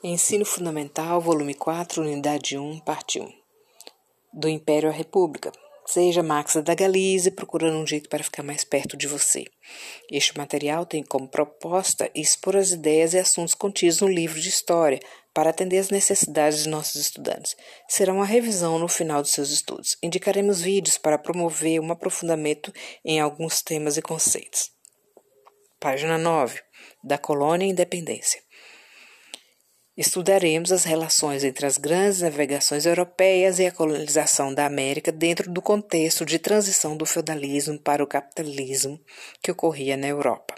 Ensino Fundamental, volume 4, unidade 1, parte 1. Do Império à República. Seja Maxa da Galiza, procurando um jeito para ficar mais perto de você. Este material tem como proposta expor as ideias e assuntos contidos no livro de história, para atender às necessidades de nossos estudantes. Será uma revisão no final de seus estudos. Indicaremos vídeos para promover um aprofundamento em alguns temas e conceitos. Página 9. Da Colônia à Independência. Estudaremos as relações entre as grandes navegações europeias e a colonização da América dentro do contexto de transição do feudalismo para o capitalismo que ocorria na Europa.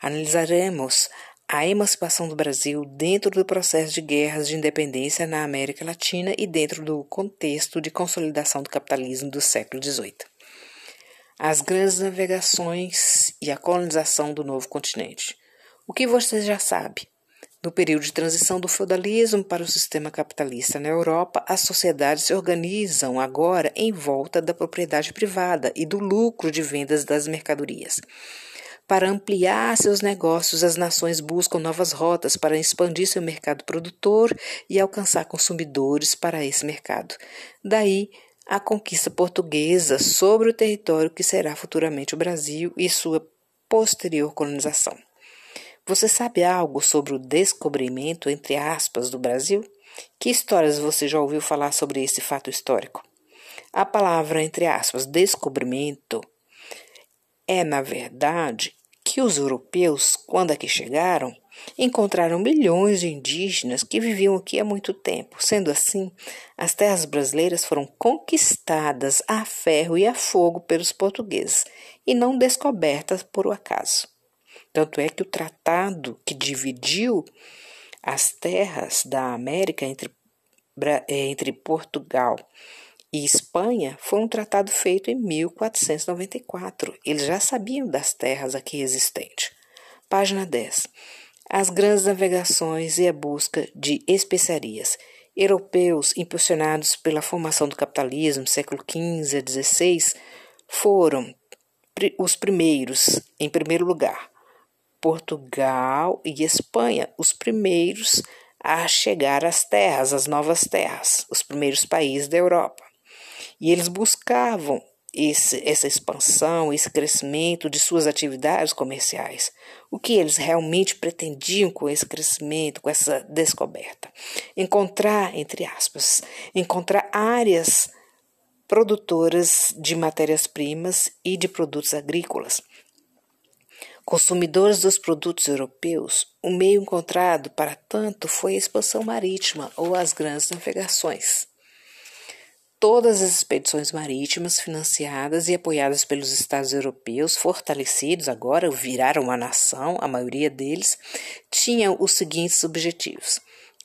Analisaremos a emancipação do Brasil dentro do processo de guerras de independência na América Latina e dentro do contexto de consolidação do capitalismo do século XVIII. As grandes navegações e a colonização do novo continente. O que você já sabe? No período de transição do feudalismo para o sistema capitalista na Europa, as sociedades se organizam agora em volta da propriedade privada e do lucro de vendas das mercadorias. Para ampliar seus negócios, as nações buscam novas rotas para expandir seu mercado produtor e alcançar consumidores para esse mercado. Daí a conquista portuguesa sobre o território que será futuramente o Brasil e sua posterior colonização. Você sabe algo sobre o descobrimento, entre aspas, do Brasil? Que histórias você já ouviu falar sobre esse fato histórico? A palavra, entre aspas, descobrimento é, na verdade, que os europeus, quando aqui chegaram, encontraram milhões de indígenas que viviam aqui há muito tempo. Sendo assim, as terras brasileiras foram conquistadas a ferro e a fogo pelos portugueses e não descobertas por acaso. Tanto é que o tratado que dividiu as terras da América entre, é, entre Portugal e Espanha foi um tratado feito em 1494. Eles já sabiam das terras aqui existentes. Página 10. As grandes navegações e a busca de especiarias. Europeus, impulsionados pela formação do capitalismo, século XV a XVI, foram os primeiros, em primeiro lugar, Portugal e Espanha, os primeiros a chegar às terras, às novas terras, os primeiros países da Europa. E eles buscavam esse, essa expansão, esse crescimento de suas atividades comerciais. O que eles realmente pretendiam com esse crescimento, com essa descoberta? Encontrar, entre aspas, encontrar áreas produtoras de matérias-primas e de produtos agrícolas Consumidores dos produtos europeus, o meio encontrado para tanto foi a expansão marítima ou as grandes navegações. Todas as expedições marítimas financiadas e apoiadas pelos Estados europeus, fortalecidos agora, viraram uma nação, a maioria deles, tinham os seguintes objetivos: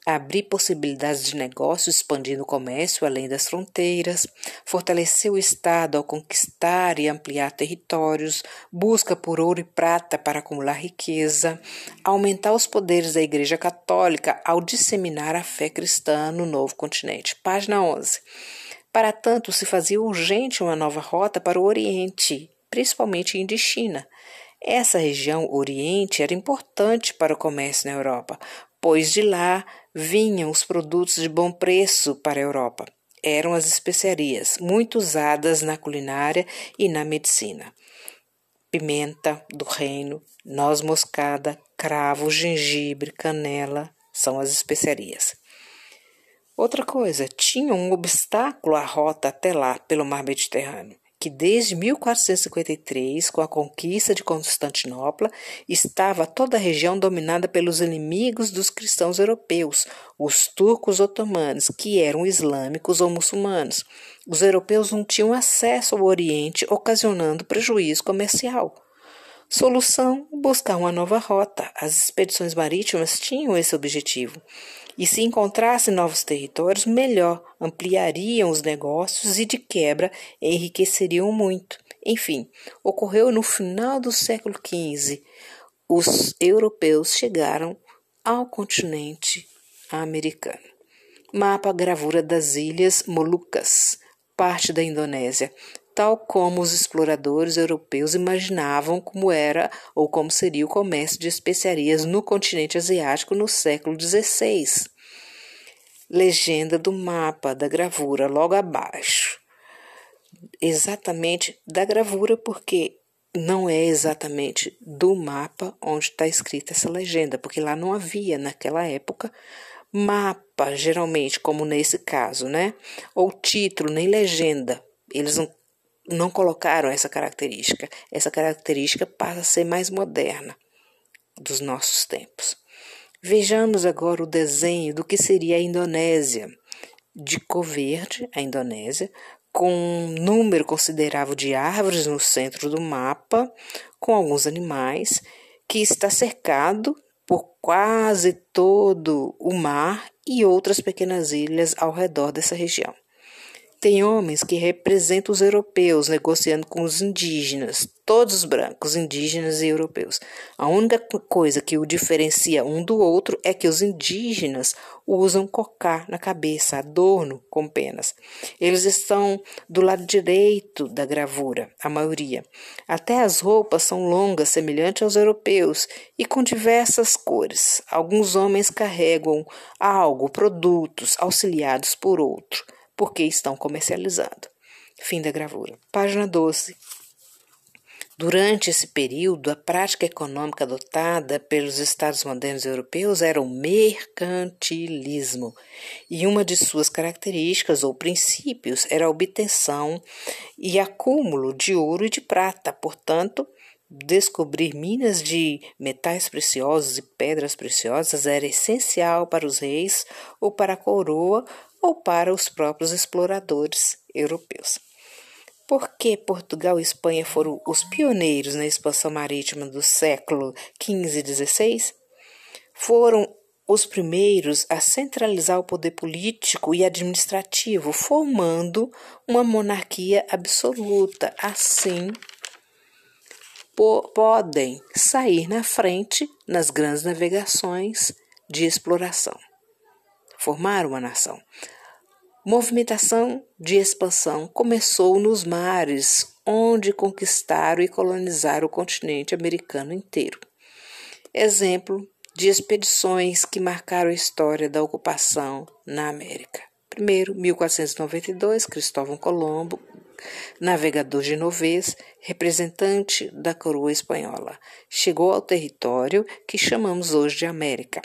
abrir possibilidades de negócio expandindo o comércio além das fronteiras, fortalecer o Estado ao conquistar e ampliar territórios, busca por ouro e prata para acumular riqueza, aumentar os poderes da Igreja Católica ao disseminar a fé cristã no novo continente. Página 11. Para tanto, se fazia urgente uma nova rota para o Oriente, principalmente Indochina. Essa região Oriente era importante para o comércio na Europa, pois de lá vinham os produtos de bom preço para a Europa. Eram as especiarias, muito usadas na culinária e na medicina. Pimenta do reino, noz moscada, cravo, gengibre, canela são as especiarias. Outra coisa, tinha um obstáculo à rota até lá pelo mar Mediterrâneo que desde 1453, com a conquista de Constantinopla, estava toda a região dominada pelos inimigos dos cristãos europeus, os turcos otomanos, que eram islâmicos ou muçulmanos. Os europeus não tinham acesso ao Oriente, ocasionando prejuízo comercial. Solução: buscar uma nova rota. As expedições marítimas tinham esse objetivo. E se encontrassem novos territórios, melhor, ampliariam os negócios e, de quebra, enriqueceriam muito. Enfim, ocorreu no final do século XV. Os europeus chegaram ao continente americano. Mapa gravura das Ilhas Molucas, parte da Indonésia, tal como os exploradores europeus imaginavam como era ou como seria o comércio de especiarias no continente asiático no século XVI. legenda do mapa da gravura logo abaixo. Exatamente da gravura, porque não é exatamente do mapa onde está escrita essa legenda, porque lá não havia naquela época mapa, geralmente, como nesse caso, né? Ou título, nem legenda. Eles não, não colocaram essa característica. Essa característica passa a ser mais moderna dos nossos tempos. Vejamos agora o desenho do que seria a Indonésia. De cor verde, a Indonésia, com um número considerável de árvores no centro do mapa, com alguns animais, que está cercado por quase todo o mar e outras pequenas ilhas ao redor dessa região. Tem homens que representam os europeus negociando com os indígenas, todos brancos, indígenas e europeus. A única coisa que o diferencia um do outro é que os indígenas usam cocá na cabeça, adorno com penas. Eles estão do lado direito da gravura, a maioria. Até as roupas são longas, semelhantes aos europeus, e com diversas cores. Alguns homens carregam algo, produtos, auxiliados por outro porque estão comercializando. Fim da gravura. Página 12. Durante esse período, a prática econômica adotada pelos Estados modernos europeus era o mercantilismo, e uma de suas características ou princípios era a obtenção e acúmulo de ouro e de prata. Portanto, descobrir minas de metais preciosos e pedras preciosas era essencial para os reis ou para a coroa ou para os próprios exploradores europeus. Por que Portugal e Espanha foram os pioneiros na expansão marítima do século XV e XVI? Foram os primeiros a centralizar o poder político e administrativo, formando uma monarquia absoluta. Assim, po podem sair na frente nas grandes navegações de exploração. Formar uma nação. Movimentação de expansão começou nos mares, onde conquistaram e colonizaram o continente americano inteiro. Exemplo de expedições que marcaram a história da ocupação na América. Primeiro, 1492, Cristóvão Colombo, navegador genovês, representante da coroa espanhola, chegou ao território que chamamos hoje de América.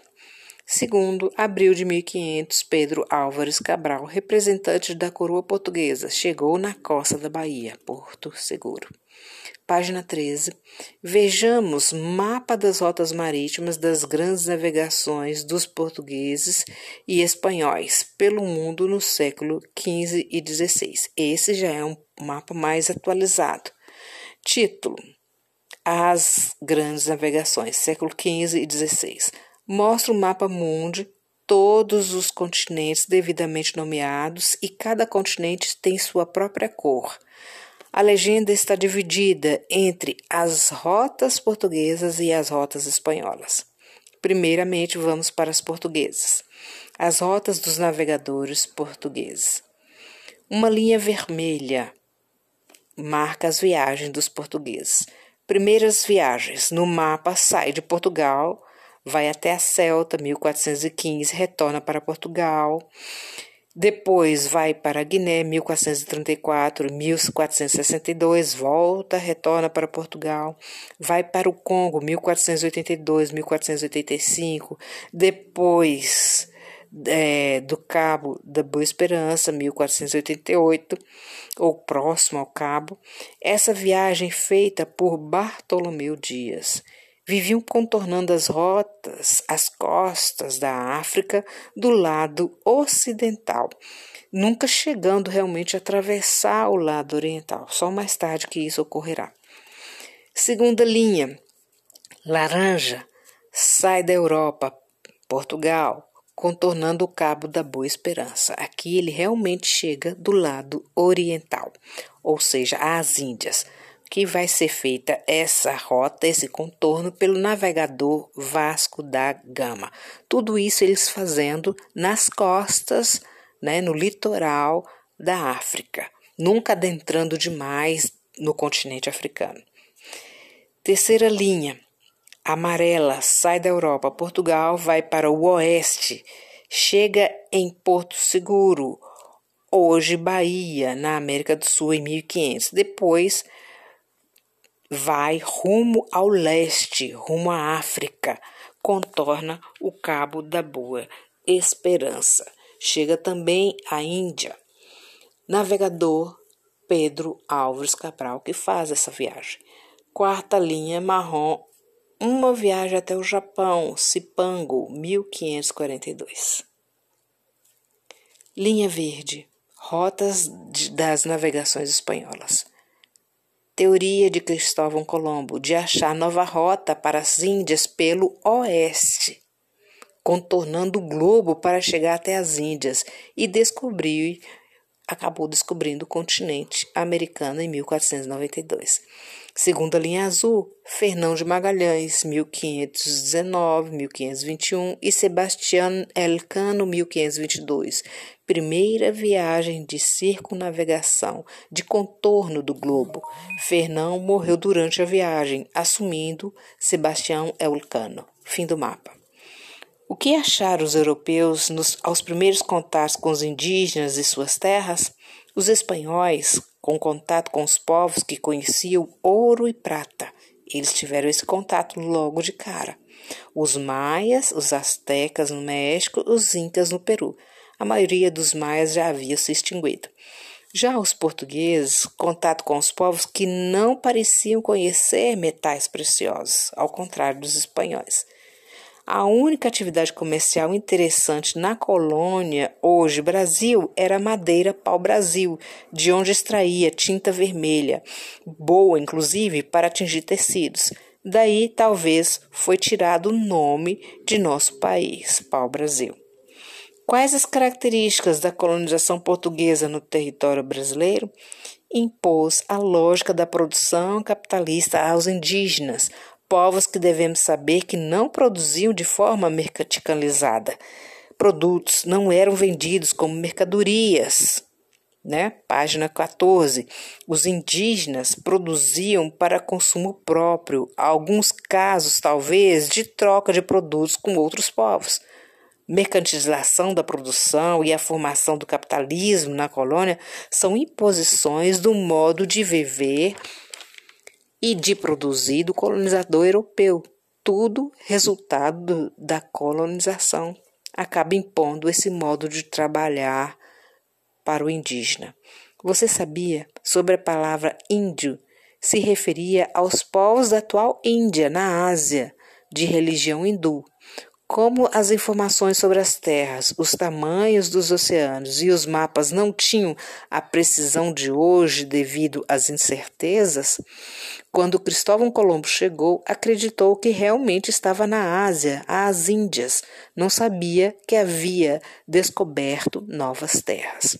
Segundo, abril de 1500, Pedro Álvares Cabral, representante da coroa portuguesa, chegou na costa da Bahia, Porto Seguro. Página 13. Vejamos mapa das rotas marítimas das grandes navegações dos portugueses e espanhóis pelo mundo no século XV e XVI. Esse já é um mapa mais atualizado. Título: As grandes navegações, século XV e XVI mostra o mapa mundi, todos os continentes devidamente nomeados e cada continente tem sua própria cor. A legenda está dividida entre as rotas portuguesas e as rotas espanholas. Primeiramente, vamos para as portuguesas. As rotas dos navegadores portugueses. Uma linha vermelha marca as viagens dos portugueses. Primeiras viagens no mapa sai de Portugal vai até a Celta, 1415, retorna para Portugal. Depois vai para Guiné, 1434, 1462, volta, retorna para Portugal. Vai para o Congo, 1482, 1485. Depois é, do Cabo da Boa Esperança, 1488, ou próximo ao Cabo. Essa viagem feita por Bartolomeu Dias viviam contornando as rotas, as costas da África do lado ocidental, nunca chegando realmente a atravessar o lado oriental. Só mais tarde que isso ocorrerá. Segunda linha, laranja, sai da Europa, Portugal, contornando o Cabo da Boa Esperança. Aqui ele realmente chega do lado oriental, ou seja, às Índias que vai ser feita essa rota, esse contorno pelo navegador Vasco da Gama. Tudo isso eles fazendo nas costas, né, no litoral da África, nunca adentrando demais no continente africano. Terceira linha, amarela, sai da Europa, Portugal vai para o oeste, chega em Porto Seguro, hoje Bahia, na América do Sul, em 1500. Depois vai rumo ao leste, rumo à África, contorna o Cabo da Boa Esperança. Chega também à Índia. Navegador Pedro Álvares Cabral, que faz essa viagem. Quarta linha marrom, uma viagem até o Japão, Cipango, 1542. Linha verde, rotas das navegações espanholas. Teoria de Cristóvão Colombo de achar nova rota para as Índias pelo oeste, contornando o globo para chegar até as Índias e descobrir acabou descobrindo o continente americano em 1492. Segunda linha azul, Fernão de Magalhães, 1519-1521 e Sebastião Elcano, 1522. Primeira viagem de circunnavegação, de contorno do globo. Fernão morreu durante a viagem, assumindo Sebastião Elcano. Fim do mapa. O que acharam os europeus nos, aos primeiros contatos com os indígenas e suas terras? Os espanhóis, com contato com os povos que conheciam ouro e prata, eles tiveram esse contato logo de cara. Os maias, os astecas no México, os incas no Peru. A maioria dos maias já havia se extinguido. Já os portugueses, contato com os povos que não pareciam conhecer metais preciosos, ao contrário dos espanhóis. A única atividade comercial interessante na colônia, hoje Brasil, era a madeira pau-brasil, de onde extraía tinta vermelha, boa inclusive para atingir tecidos. Daí talvez foi tirado o nome de nosso país, pau-brasil. Quais as características da colonização portuguesa no território brasileiro? Impôs a lógica da produção capitalista aos indígenas, povos que devemos saber que não produziam de forma mercantilizada. Produtos não eram vendidos como mercadorias. Né? Página 14. Os indígenas produziam para consumo próprio, alguns casos, talvez, de troca de produtos com outros povos. Mercantilização da produção e a formação do capitalismo na colônia são imposições do modo de viver e de produzir do colonizador europeu. Tudo resultado da colonização acaba impondo esse modo de trabalhar para o indígena. Você sabia sobre a palavra índio? Se referia aos povos da atual Índia, na Ásia, de religião hindu. Como as informações sobre as terras, os tamanhos dos oceanos e os mapas não tinham a precisão de hoje devido às incertezas, quando Cristóvão Colombo chegou, acreditou que realmente estava na Ásia, às Índias. Não sabia que havia descoberto novas terras.